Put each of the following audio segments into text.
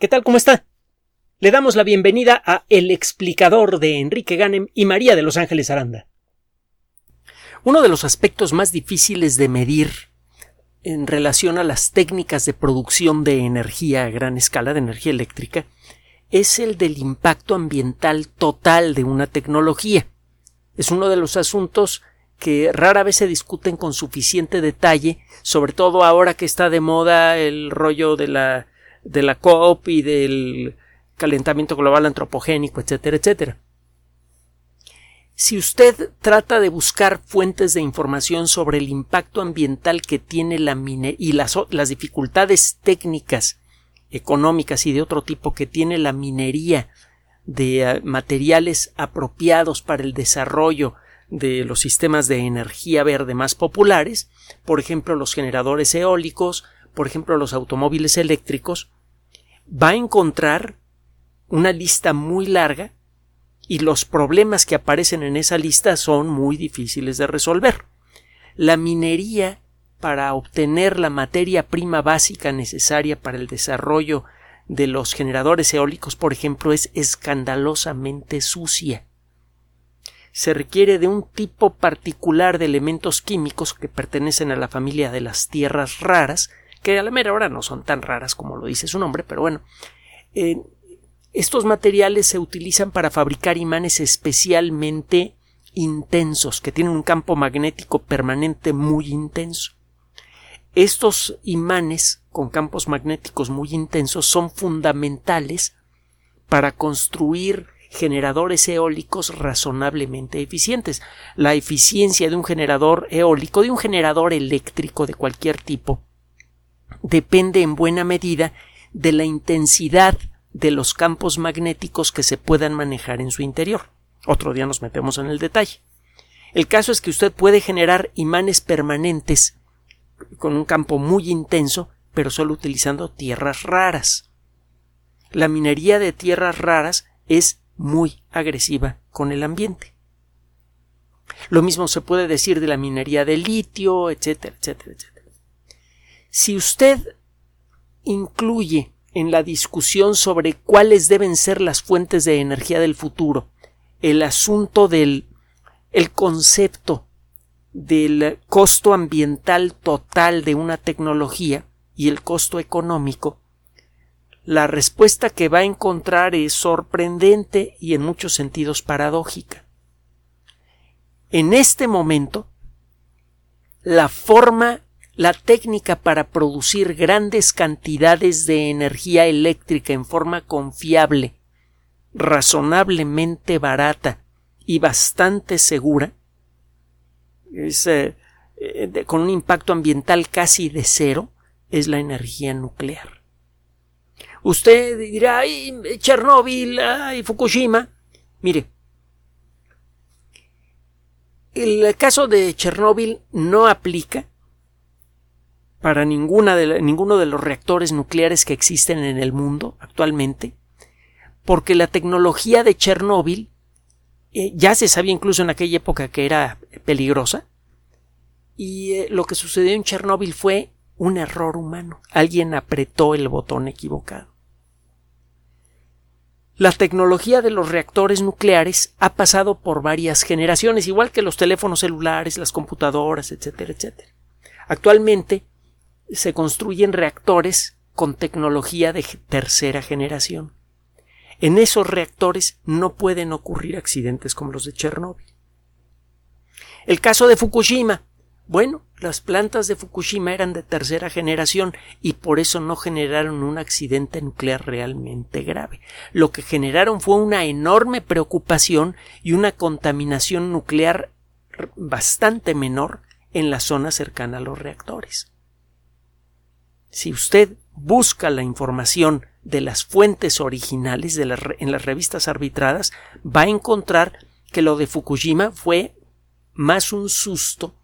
¿Qué tal? ¿Cómo está? Le damos la bienvenida a El explicador de Enrique Ganem y María de Los Ángeles Aranda. Uno de los aspectos más difíciles de medir en relación a las técnicas de producción de energía a gran escala, de energía eléctrica, es el del impacto ambiental total de una tecnología. Es uno de los asuntos que rara vez se discuten con suficiente detalle, sobre todo ahora que está de moda el rollo de la de la COP y del calentamiento global antropogénico, etcétera, etcétera. Si usted trata de buscar fuentes de información sobre el impacto ambiental que tiene la minería y las, las dificultades técnicas, económicas y de otro tipo que tiene la minería de eh, materiales apropiados para el desarrollo de los sistemas de energía verde más populares, por ejemplo los generadores eólicos, por ejemplo los automóviles eléctricos, va a encontrar una lista muy larga y los problemas que aparecen en esa lista son muy difíciles de resolver. La minería para obtener la materia prima básica necesaria para el desarrollo de los generadores eólicos, por ejemplo, es escandalosamente sucia. Se requiere de un tipo particular de elementos químicos que pertenecen a la familia de las tierras raras, que a la mera hora no son tan raras como lo dice su nombre, pero bueno, eh, estos materiales se utilizan para fabricar imanes especialmente intensos, que tienen un campo magnético permanente muy intenso. Estos imanes con campos magnéticos muy intensos son fundamentales para construir generadores eólicos razonablemente eficientes. La eficiencia de un generador eólico, de un generador eléctrico de cualquier tipo, depende en buena medida de la intensidad de los campos magnéticos que se puedan manejar en su interior. Otro día nos metemos en el detalle. El caso es que usted puede generar imanes permanentes con un campo muy intenso, pero solo utilizando tierras raras. La minería de tierras raras es muy agresiva con el ambiente. Lo mismo se puede decir de la minería de litio, etcétera, etcétera, etcétera. Si usted incluye en la discusión sobre cuáles deben ser las fuentes de energía del futuro el asunto del el concepto del costo ambiental total de una tecnología y el costo económico, la respuesta que va a encontrar es sorprendente y en muchos sentidos paradójica. En este momento, la forma la técnica para producir grandes cantidades de energía eléctrica en forma confiable, razonablemente barata y bastante segura, eh, con un impacto ambiental casi de cero, es la energía nuclear. Usted dirá, ay, Chernóbil, ay, Fukushima. Mire, el caso de Chernóbil no aplica para ninguna de ninguno de los reactores nucleares que existen en el mundo actualmente, porque la tecnología de Chernóbil eh, ya se sabía incluso en aquella época que era peligrosa, y eh, lo que sucedió en Chernóbil fue un error humano. Alguien apretó el botón equivocado. La tecnología de los reactores nucleares ha pasado por varias generaciones, igual que los teléfonos celulares, las computadoras, etcétera, etcétera. Actualmente se construyen reactores con tecnología de tercera generación. En esos reactores no pueden ocurrir accidentes como los de Chernóbil. El caso de Fukushima. Bueno, las plantas de Fukushima eran de tercera generación y por eso no generaron un accidente nuclear realmente grave. Lo que generaron fue una enorme preocupación y una contaminación nuclear bastante menor en la zona cercana a los reactores. Si usted busca la información de las fuentes originales en las revistas arbitradas, va a encontrar que lo de Fukushima fue más un susto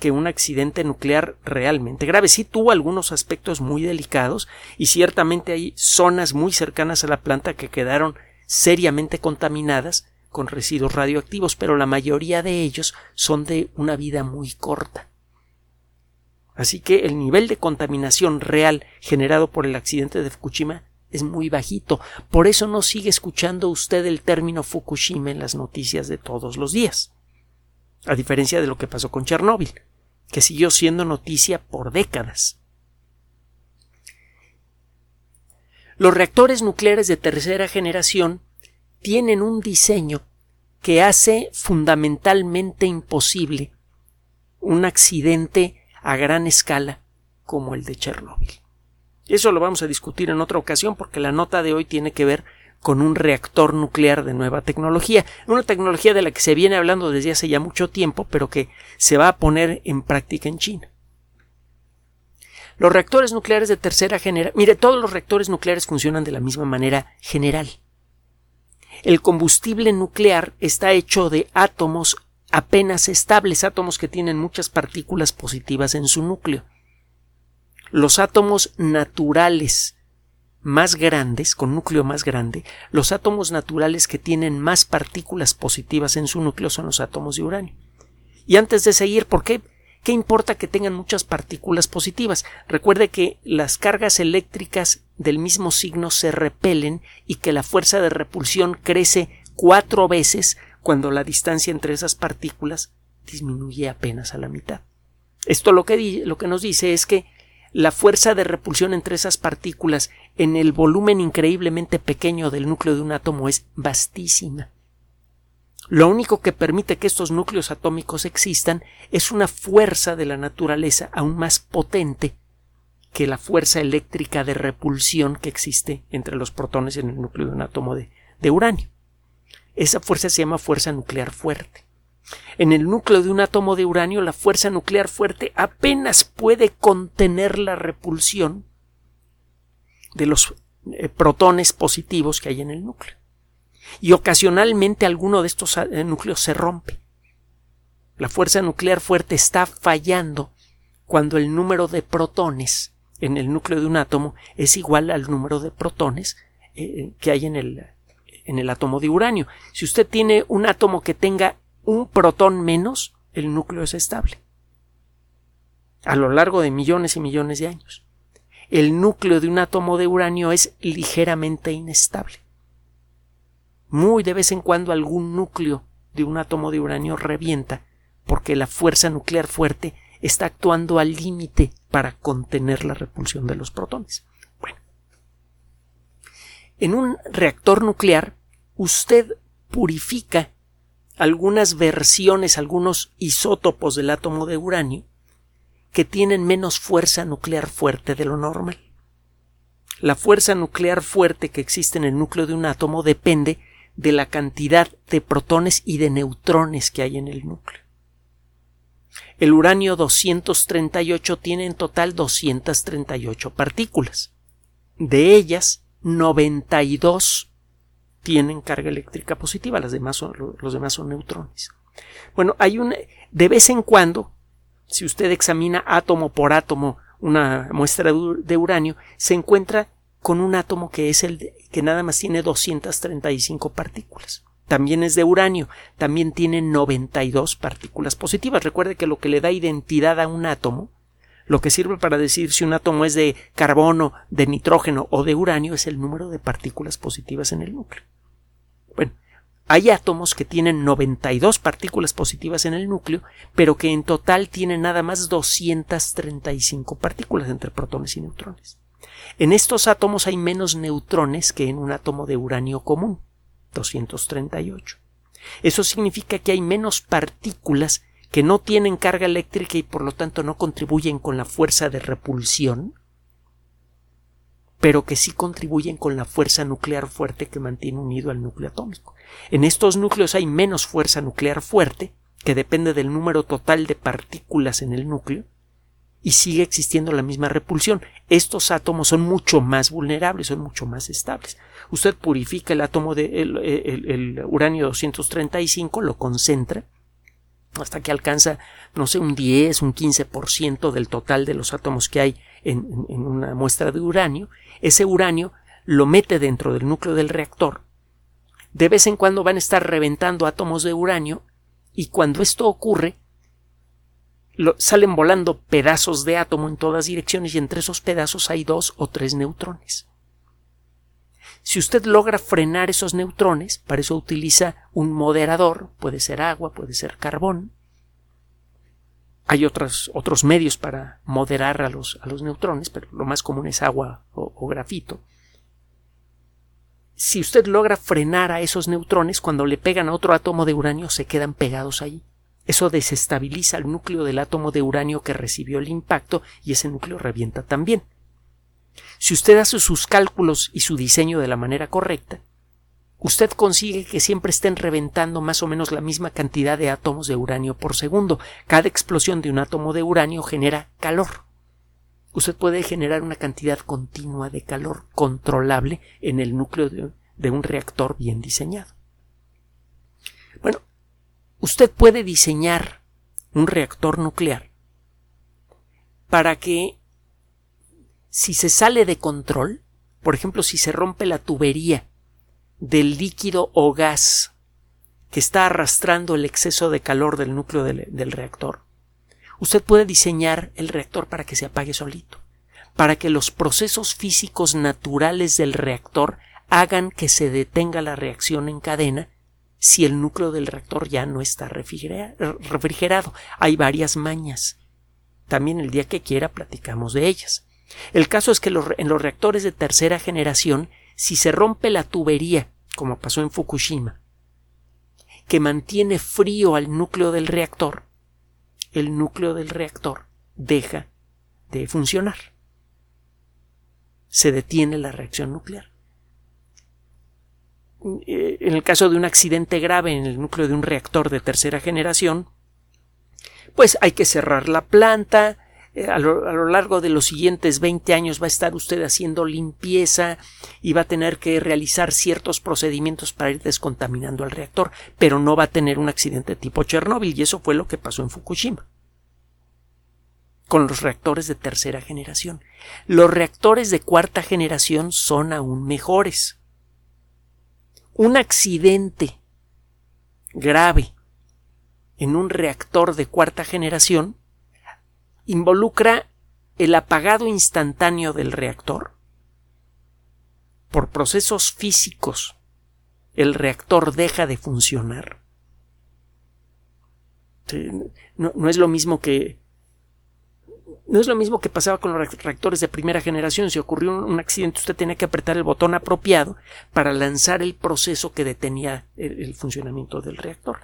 que un accidente nuclear realmente grave. Sí tuvo algunos aspectos muy delicados y ciertamente hay zonas muy cercanas a la planta que quedaron seriamente contaminadas con residuos radioactivos, pero la mayoría de ellos son de una vida muy corta. Así que el nivel de contaminación real generado por el accidente de Fukushima es muy bajito. Por eso no sigue escuchando usted el término Fukushima en las noticias de todos los días. A diferencia de lo que pasó con Chernóbil, que siguió siendo noticia por décadas. Los reactores nucleares de tercera generación tienen un diseño que hace fundamentalmente imposible un accidente a gran escala como el de Chernóbil. Eso lo vamos a discutir en otra ocasión porque la nota de hoy tiene que ver con un reactor nuclear de nueva tecnología, una tecnología de la que se viene hablando desde hace ya mucho tiempo, pero que se va a poner en práctica en China. Los reactores nucleares de tercera generación, mire, todos los reactores nucleares funcionan de la misma manera general. El combustible nuclear está hecho de átomos apenas estables, átomos que tienen muchas partículas positivas en su núcleo. Los átomos naturales más grandes, con núcleo más grande, los átomos naturales que tienen más partículas positivas en su núcleo son los átomos de uranio. Y antes de seguir, ¿por qué? ¿Qué importa que tengan muchas partículas positivas? Recuerde que las cargas eléctricas del mismo signo se repelen y que la fuerza de repulsión crece cuatro veces cuando la distancia entre esas partículas disminuye apenas a la mitad. Esto lo que, lo que nos dice es que la fuerza de repulsión entre esas partículas en el volumen increíblemente pequeño del núcleo de un átomo es vastísima. Lo único que permite que estos núcleos atómicos existan es una fuerza de la naturaleza aún más potente que la fuerza eléctrica de repulsión que existe entre los protones en el núcleo de un átomo de, de uranio. Esa fuerza se llama fuerza nuclear fuerte. En el núcleo de un átomo de uranio, la fuerza nuclear fuerte apenas puede contener la repulsión de los eh, protones positivos que hay en el núcleo. Y ocasionalmente alguno de estos eh, núcleos se rompe. La fuerza nuclear fuerte está fallando cuando el número de protones en el núcleo de un átomo es igual al número de protones eh, que hay en el, en el átomo de uranio. Si usted tiene un átomo que tenga un protón menos, el núcleo es estable. A lo largo de millones y millones de años. El núcleo de un átomo de uranio es ligeramente inestable. Muy de vez en cuando algún núcleo de un átomo de uranio revienta porque la fuerza nuclear fuerte está actuando al límite para contener la repulsión de los protones. Bueno, en un reactor nuclear usted purifica algunas versiones, algunos isótopos del átomo de uranio que tienen menos fuerza nuclear fuerte de lo normal. La fuerza nuclear fuerte que existe en el núcleo de un átomo depende de la cantidad de protones y de neutrones que hay en el núcleo. El uranio 238 tiene en total 238 partículas. De ellas, 92 tienen carga eléctrica positiva, las demás son, los demás son neutrones. Bueno, hay un de vez en cuando, si usted examina átomo por átomo una muestra de uranio, se encuentra con un átomo que es el que nada más tiene 235 partículas. También es de uranio, también tiene 92 partículas positivas. Recuerde que lo que le da identidad a un átomo, lo que sirve para decir si un átomo es de carbono, de nitrógeno o de uranio es el número de partículas positivas en el núcleo. Bueno, hay átomos que tienen 92 partículas positivas en el núcleo, pero que en total tienen nada más 235 partículas entre protones y neutrones. En estos átomos hay menos neutrones que en un átomo de uranio común, 238. Eso significa que hay menos partículas que no tienen carga eléctrica y por lo tanto no contribuyen con la fuerza de repulsión pero que sí contribuyen con la fuerza nuclear fuerte que mantiene unido al núcleo atómico. En estos núcleos hay menos fuerza nuclear fuerte, que depende del número total de partículas en el núcleo, y sigue existiendo la misma repulsión. Estos átomos son mucho más vulnerables, son mucho más estables. Usted purifica el átomo de el, uranio 235, lo concentra hasta que alcanza, no sé, un 10, un 15% del total de los átomos que hay en, una muestra de uranio, ese uranio lo mete dentro del núcleo del reactor. De vez en cuando van a estar reventando átomos de uranio y cuando esto ocurre, salen volando pedazos de átomo en todas direcciones y entre esos pedazos hay dos o tres neutrones. Si usted logra frenar esos neutrones, para eso utiliza un moderador, puede ser agua, puede ser carbón. Hay otros, otros medios para moderar a los, a los neutrones, pero lo más común es agua o, grafito. Si usted logra frenar a esos neutrones, cuando le pegan a otro átomo de uranio se quedan pegados ahí. Eso desestabiliza el núcleo del átomo de uranio que recibió el impacto y ese núcleo revienta también. Si usted hace sus cálculos y su diseño de la manera correcta, usted consigue que siempre estén reventando más o menos la misma cantidad de átomos de uranio por segundo. Cada explosión de un átomo de uranio genera calor. Usted puede generar una cantidad continua de calor controlable en el núcleo de, un reactor bien diseñado. Bueno, usted puede diseñar un reactor nuclear para que si se sale de control, por ejemplo, si se rompe la tubería del líquido o gas que está arrastrando el exceso de calor del núcleo del, reactor, usted puede diseñar el reactor para que se apague solito, para que los procesos físicos naturales del reactor hagan que se detenga la reacción en cadena si el núcleo del reactor ya no está refrigerado. Hay varias mañas. También el día que quiera platicamos de ellas. El caso es que en los reactores de tercera generación, si se rompe la tubería, como pasó en Fukushima, que mantiene frío al núcleo del reactor, el núcleo del reactor deja de funcionar. Se detiene la reacción nuclear. Eh, en el caso de un accidente grave en el núcleo de un reactor de tercera generación, pues hay que cerrar la planta, eh, a lo, largo de los siguientes 20 años va a estar usted haciendo limpieza y va a tener que realizar ciertos procedimientos para ir descontaminando al reactor, pero no va a tener un accidente tipo Chernóbil y eso fue lo que pasó en Fukushima con los reactores de tercera generación. Los reactores de cuarta generación son aún mejores. Un accidente grave en un reactor de cuarta generación involucra el apagado instantáneo del reactor. Por procesos físicos, el reactor deja de funcionar. No, es lo mismo que no es lo mismo que pasaba con los reactores de primera generación. Si ocurrió un, accidente, usted tenía que apretar el botón apropiado para lanzar el proceso que detenía el funcionamiento del reactor.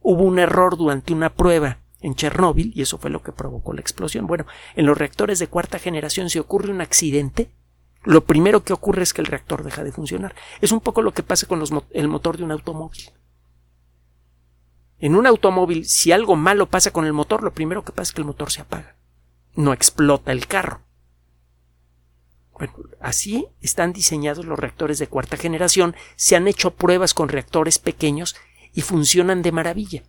Hubo un error durante una prueba en Chernóbil y eso fue lo que provocó la explosión. Bueno, en los reactores de cuarta generación si ocurre un accidente, lo primero que ocurre es que el reactor deja de funcionar. Es un poco lo que pasa con el motor de un automóvil. En un automóvil, si algo malo pasa con el motor, lo primero que pasa es que el motor se apaga. No explota el carro. Bueno, así están diseñados los reactores de cuarta generación, se han hecho pruebas con reactores pequeños y funcionan de maravilla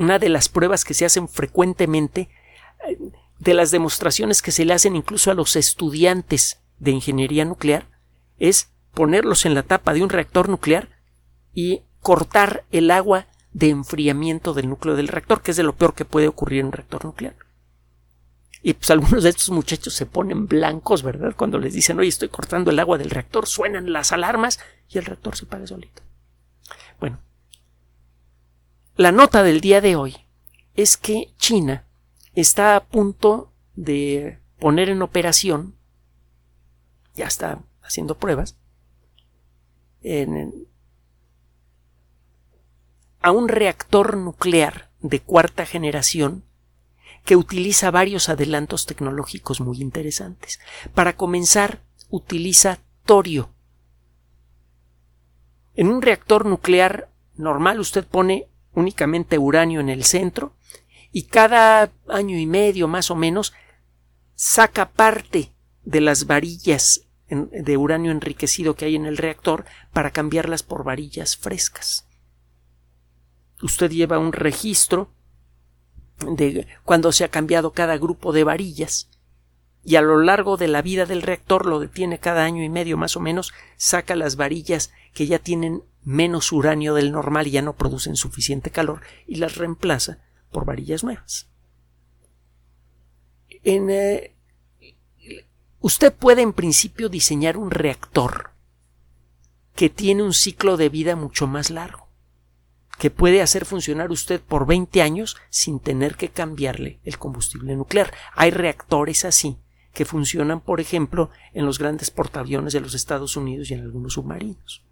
una de las pruebas que se hacen frecuentemente, eh, de las demostraciones que se le hacen incluso a los estudiantes de ingeniería nuclear, es ponerlos en la tapa de un reactor nuclear y cortar el agua de enfriamiento del núcleo del reactor, que es de lo peor que puede ocurrir en un reactor nuclear. Y pues algunos de estos muchachos se ponen blancos, ¿verdad? Cuando les dicen, oye, estoy cortando el agua del reactor, suenan las alarmas y el reactor se apaga solito. La nota del día de hoy es que China está a punto de poner en operación, ya está haciendo pruebas, a un reactor nuclear de cuarta generación que utiliza varios adelantos tecnológicos muy interesantes. Para comenzar, utiliza torio. En un reactor nuclear normal usted pone únicamente uranio en el centro y cada año y medio más o menos saca parte de las varillas de uranio enriquecido que hay en el reactor para cambiarlas por varillas frescas. Usted lleva un registro de cuando se ha cambiado cada grupo de varillas y a lo largo de la vida del reactor lo detiene cada año y medio más o menos, saca las varillas que ya tienen menos uranio del normal y ya no producen suficiente calor y las reemplaza por varillas nuevas. En, eh, usted puede en principio diseñar un reactor que tiene un ciclo de vida mucho más largo, que puede hacer funcionar usted por 20 años sin tener que cambiarle el combustible nuclear. Hay reactores así que funcionan, por ejemplo, en los grandes portaaviones de los Estados Unidos y en algunos submarinos.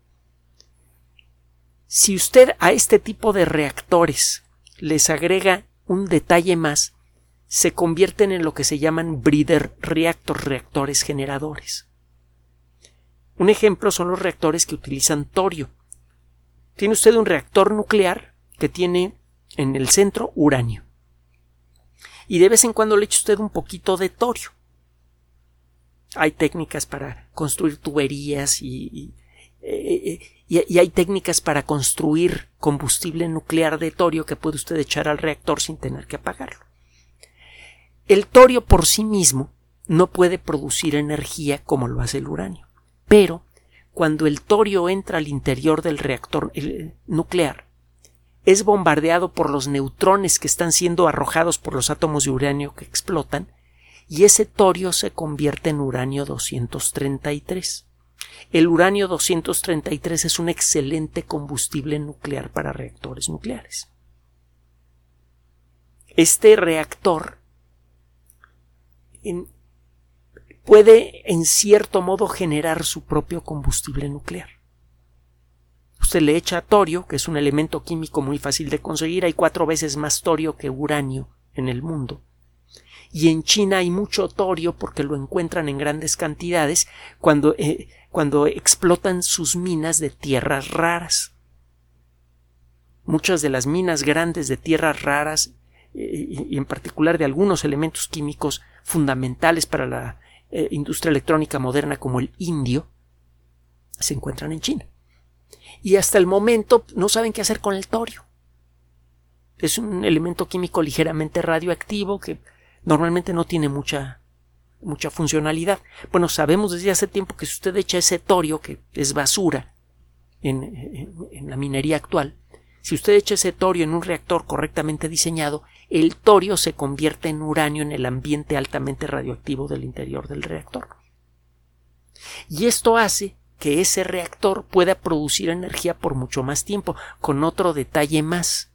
Si usted a este tipo de reactores les agrega un detalle más, se convierten en lo que se llaman breeder reactors, reactores generadores. Un ejemplo son los reactores que utilizan torio. Tiene usted un reactor nuclear que tiene en el centro uranio. Y de vez en cuando le echa usted un poquito de torio. Hay técnicas para construir tuberías y, eh, y, hay técnicas para construir combustible nuclear de torio que puede usted echar al reactor sin tener que apagarlo. El torio por sí mismo no puede producir energía como lo hace el uranio, pero cuando el torio entra al interior del reactor nuclear, es bombardeado por los neutrones que están siendo arrojados por los átomos de uranio que explotan, y ese torio se convierte en uranio 233. El uranio 233 es un excelente combustible nuclear para reactores nucleares. Este reactor puede en cierto modo generar su propio combustible nuclear. Usted le echa torio, que es un elemento químico muy fácil de conseguir, hay cuatro veces más torio que uranio en el mundo y en China hay mucho torio porque lo encuentran en grandes cantidades cuando, eh, cuando explotan sus minas de tierras raras. Muchas de las minas grandes de tierras raras eh, y en particular de algunos elementos químicos fundamentales para la eh, industria electrónica moderna como el indio se encuentran en China. Y hasta el momento no saben qué hacer con el torio. Es un elemento químico ligeramente radioactivo que normalmente no tiene mucha mucha funcionalidad. Bueno, sabemos desde hace tiempo que si usted echa ese torio, que es basura en, en, la minería actual, si usted echa ese torio en un reactor correctamente diseñado, el torio se convierte en uranio en el ambiente altamente radioactivo del interior del reactor. Y esto hace que ese reactor pueda producir energía por mucho más tiempo, con otro detalle más.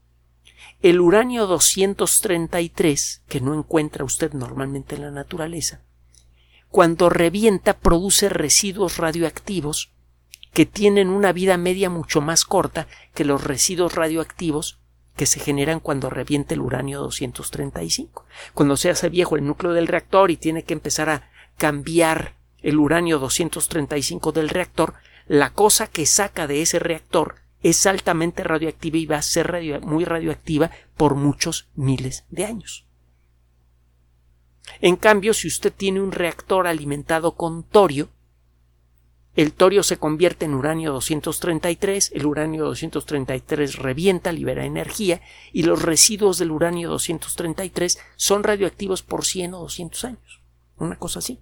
El uranio 233, que no encuentra usted normalmente en la naturaleza, cuando revienta produce residuos radioactivos que tienen una vida media mucho más corta que los residuos radioactivos que se generan cuando revienta el uranio 235. Cuando se hace viejo el núcleo del reactor y tiene que empezar a cambiar el uranio 235 del reactor, la cosa que saca de ese reactor es altamente radioactiva y va a ser muy radioactiva por muchos miles de años. En cambio, si usted tiene un reactor alimentado con torio, el torio se convierte en uranio 233, el uranio 233 revienta, libera energía y los residuos del uranio 233 son radioactivos por 100 o 200 años. Una cosa así.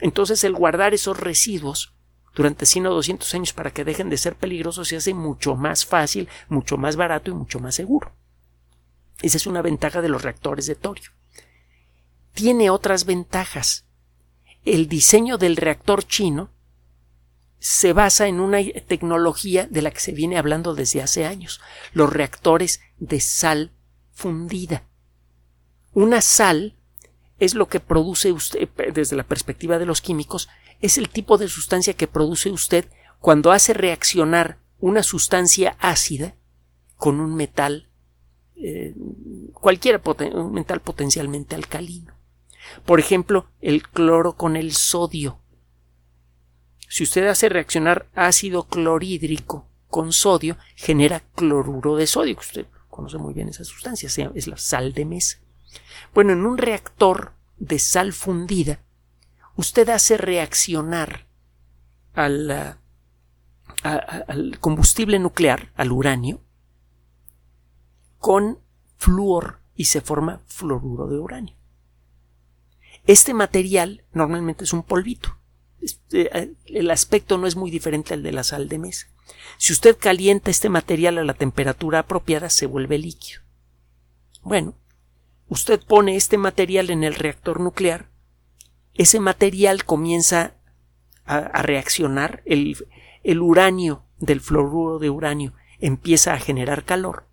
Entonces el guardar esos residuos durante 100 o 200 años para que dejen de ser peligrosos se hace mucho más fácil, mucho más barato y mucho más seguro. Esa es una ventaja de los reactores de torio. Tiene otras ventajas. El diseño del reactor chino se basa en una tecnología de la que se viene hablando desde hace años, los reactores de sal fundida. Una sal es lo que produce usted, desde la perspectiva de los químicos, es el tipo de sustancia que produce usted cuando hace reaccionar una sustancia ácida con un metal eh, cualquier un metal potencialmente alcalino. Por ejemplo, el cloro con el sodio. Si usted hace reaccionar ácido clorhídrico con sodio, genera cloruro de sodio, usted conoce muy bien esa sustancia, es la sal de mesa. Bueno, en un reactor de sal fundida, usted hace reaccionar al, al combustible nuclear, al uranio, con flúor y se forma fluoruro de uranio. Este material normalmente es un polvito. Eh, el aspecto no es muy diferente al de la sal de mesa. Si usted calienta este material a la temperatura apropiada, se vuelve líquido. Bueno, usted pone este material en el reactor nuclear ese material comienza a, reaccionar, el, uranio del fluoruro de uranio empieza a generar calor.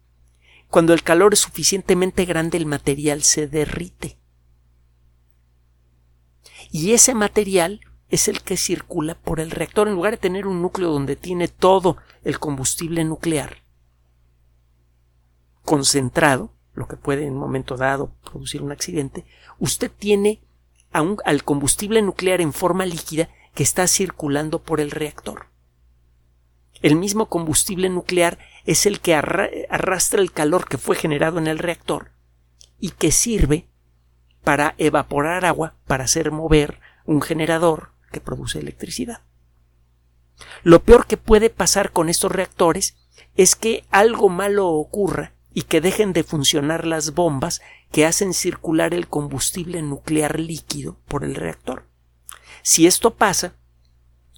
Cuando el calor es suficientemente grande, el material se derrite. Y ese material es el que circula por el reactor. En lugar de tener un núcleo donde tiene todo el combustible nuclear concentrado, lo que puede en un momento dado producir un accidente, usted tiene al combustible nuclear en forma líquida que está circulando por el reactor. El mismo combustible nuclear es el que arrastra el calor que fue generado en el reactor y que sirve para evaporar agua para hacer mover un generador que produce electricidad. Lo peor que puede pasar con estos reactores es que algo malo ocurra y que dejen de funcionar las bombas que hacen circular el combustible nuclear líquido por el reactor. Si esto pasa,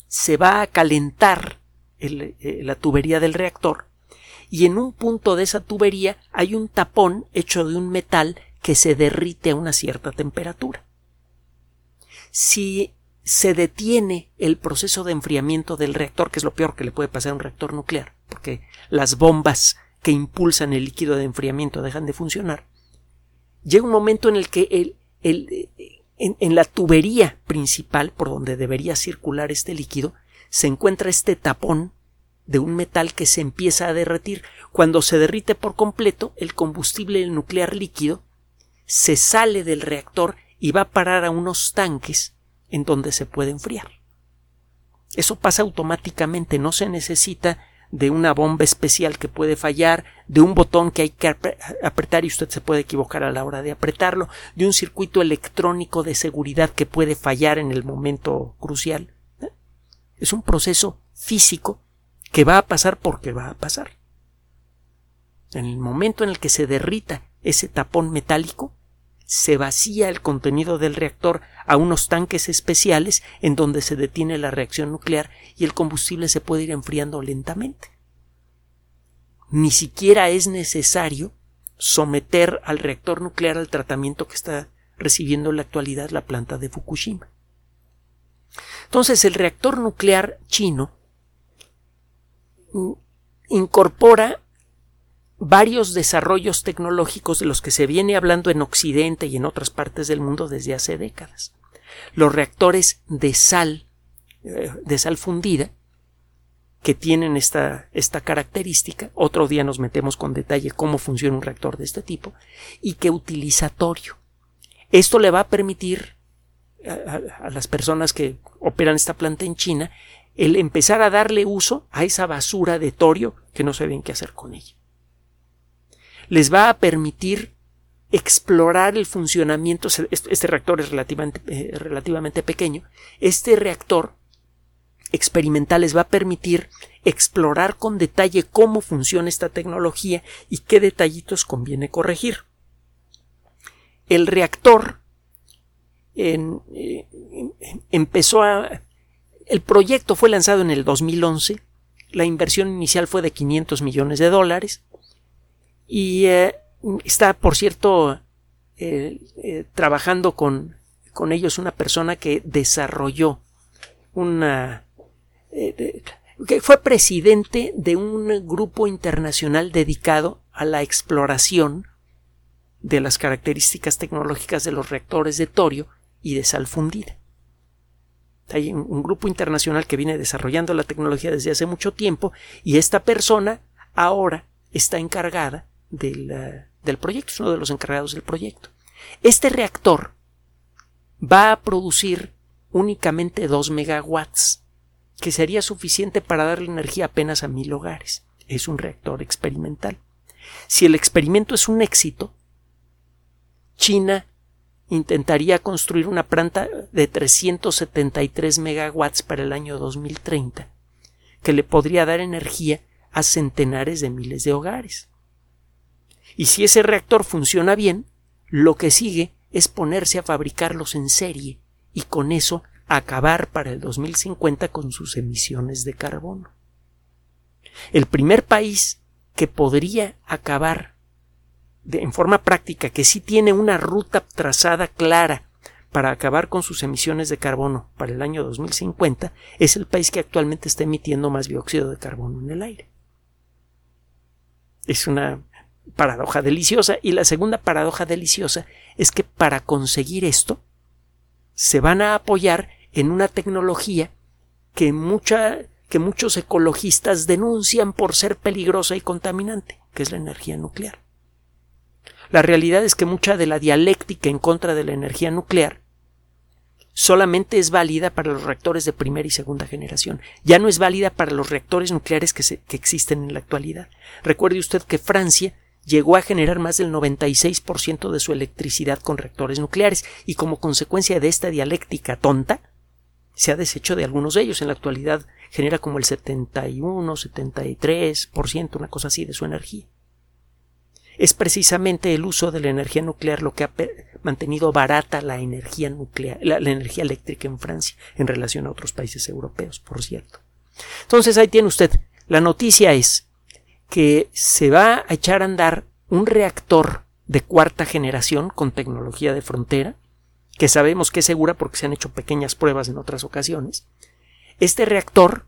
se va a calentar eh, la tubería del reactor y en un punto de esa tubería hay un tapón hecho de un metal que se derrite a una cierta temperatura. Si se detiene el proceso de enfriamiento del reactor, que es lo peor que le puede pasar a un reactor nuclear, porque las bombas que impulsan el líquido de enfriamiento dejan de funcionar, llega un momento en el que el, el, en, en, la tubería principal por donde debería circular este líquido se encuentra este tapón de un metal que se empieza a derretir. Cuando se derrite por completo, el combustible nuclear líquido se sale del reactor y va a parar a unos tanques en donde se puede enfriar. Eso pasa automáticamente, no se necesita de una bomba especial que puede fallar, de un botón que hay que apretar y usted se puede equivocar a la hora de apretarlo, de un circuito electrónico de seguridad que puede fallar en el momento crucial. Es un proceso físico que va a pasar porque va a pasar. En el momento en el que se derrita ese tapón metálico, se vacía el contenido del reactor a unos tanques especiales en donde se detiene la reacción nuclear y el combustible se puede ir enfriando lentamente. Ni siquiera es necesario someter al reactor nuclear al tratamiento que está recibiendo en la actualidad la planta de Fukushima. Entonces el reactor nuclear chino incorpora varios desarrollos tecnológicos de los que se viene hablando en Occidente y en otras partes del mundo desde hace décadas. Los reactores de sal, eh, de sal fundida, que tienen esta, esta característica, otro día nos metemos con detalle cómo funciona un reactor de este tipo, y que utiliza torio. Esto le va a permitir a, las personas que operan esta planta en China el empezar a darle uso a esa basura de torio que no saben qué hacer con ella. Les va a permitir explorar el funcionamiento. Este reactor es relativamente, eh, relativamente pequeño. Este reactor experimental les va a permitir explorar con detalle cómo funciona esta tecnología y qué detallitos conviene corregir. El reactor eh, empezó a... El proyecto fue lanzado en el 2011, la inversión inicial fue de 500 millones de dólares y eh, está, por cierto, eh, trabajando con, con ellos una persona que desarrolló una que fue presidente de un grupo internacional dedicado a la exploración de las características tecnológicas de los reactores de torio y de sal fundida. Hay un, grupo internacional que viene desarrollando la tecnología desde hace mucho tiempo y esta persona ahora está encargada del, del proyecto, es uno de los encargados del proyecto. Este reactor va a producir únicamente 2 megawatts, que sería suficiente para darle energía apenas a mil hogares. Es un reactor experimental. Si el experimento es un éxito, China intentaría construir una planta de 373 megawatts para el año 2030, que le podría dar energía a centenares de miles de hogares. Y si ese reactor funciona bien, lo que sigue es ponerse a fabricarlos en serie y con eso acabar para el 2050 con sus emisiones de carbono. El primer país que podría acabar en forma práctica, que sí tiene una ruta trazada clara para acabar con sus emisiones de carbono para el año 2050 es el país que actualmente está emitiendo más dióxido de carbono en el aire. Es una paradoja deliciosa y la segunda paradoja deliciosa es que para conseguir esto se van a apoyar en una tecnología que, mucha, que muchos ecologistas denuncian por ser peligrosa y contaminante, que es la energía nuclear. La realidad es que mucha de la dialéctica en contra de la energía nuclear solamente es válida para los reactores de primera y segunda generación. Ya no es válida para los reactores nucleares que, que existen en la actualidad. Recuerde usted que Francia llegó a generar más del 96% de su electricidad con reactores nucleares y como consecuencia de esta dialéctica tonta, se ha deshecho de algunos de ellos. En la actualidad genera como el 71, 73%, una cosa así de su energía. Es precisamente el uso de la energía nuclear lo que ha mantenido barata la energía nuclear, la, energía eléctrica en Francia en relación a otros países europeos, por cierto. Entonces ahí tiene usted. La noticia es que se va a echar a andar un reactor de cuarta generación con tecnología de frontera, que sabemos que es segura porque se han hecho pequeñas pruebas en otras ocasiones, este reactor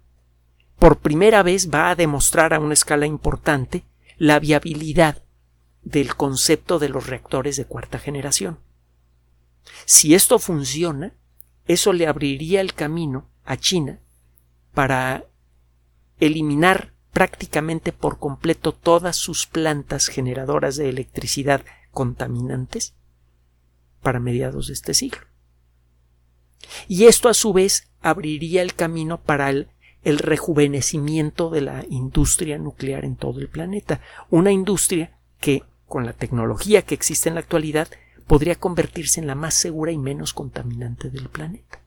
por primera vez va a demostrar a una escala importante la viabilidad del concepto de los reactores de cuarta generación. Si esto funciona, eso le abriría el camino a China para eliminar prácticamente por completo todas sus plantas generadoras de electricidad contaminantes para mediados de este siglo. Y esto a su vez abriría el camino para el, rejuvenecimiento de la industria nuclear en todo el planeta, una industria que, con la tecnología que existe en la actualidad, podría convertirse en la más segura y menos contaminante del planeta.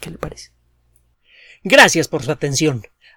¿Qué le parece? Gracias por su atención.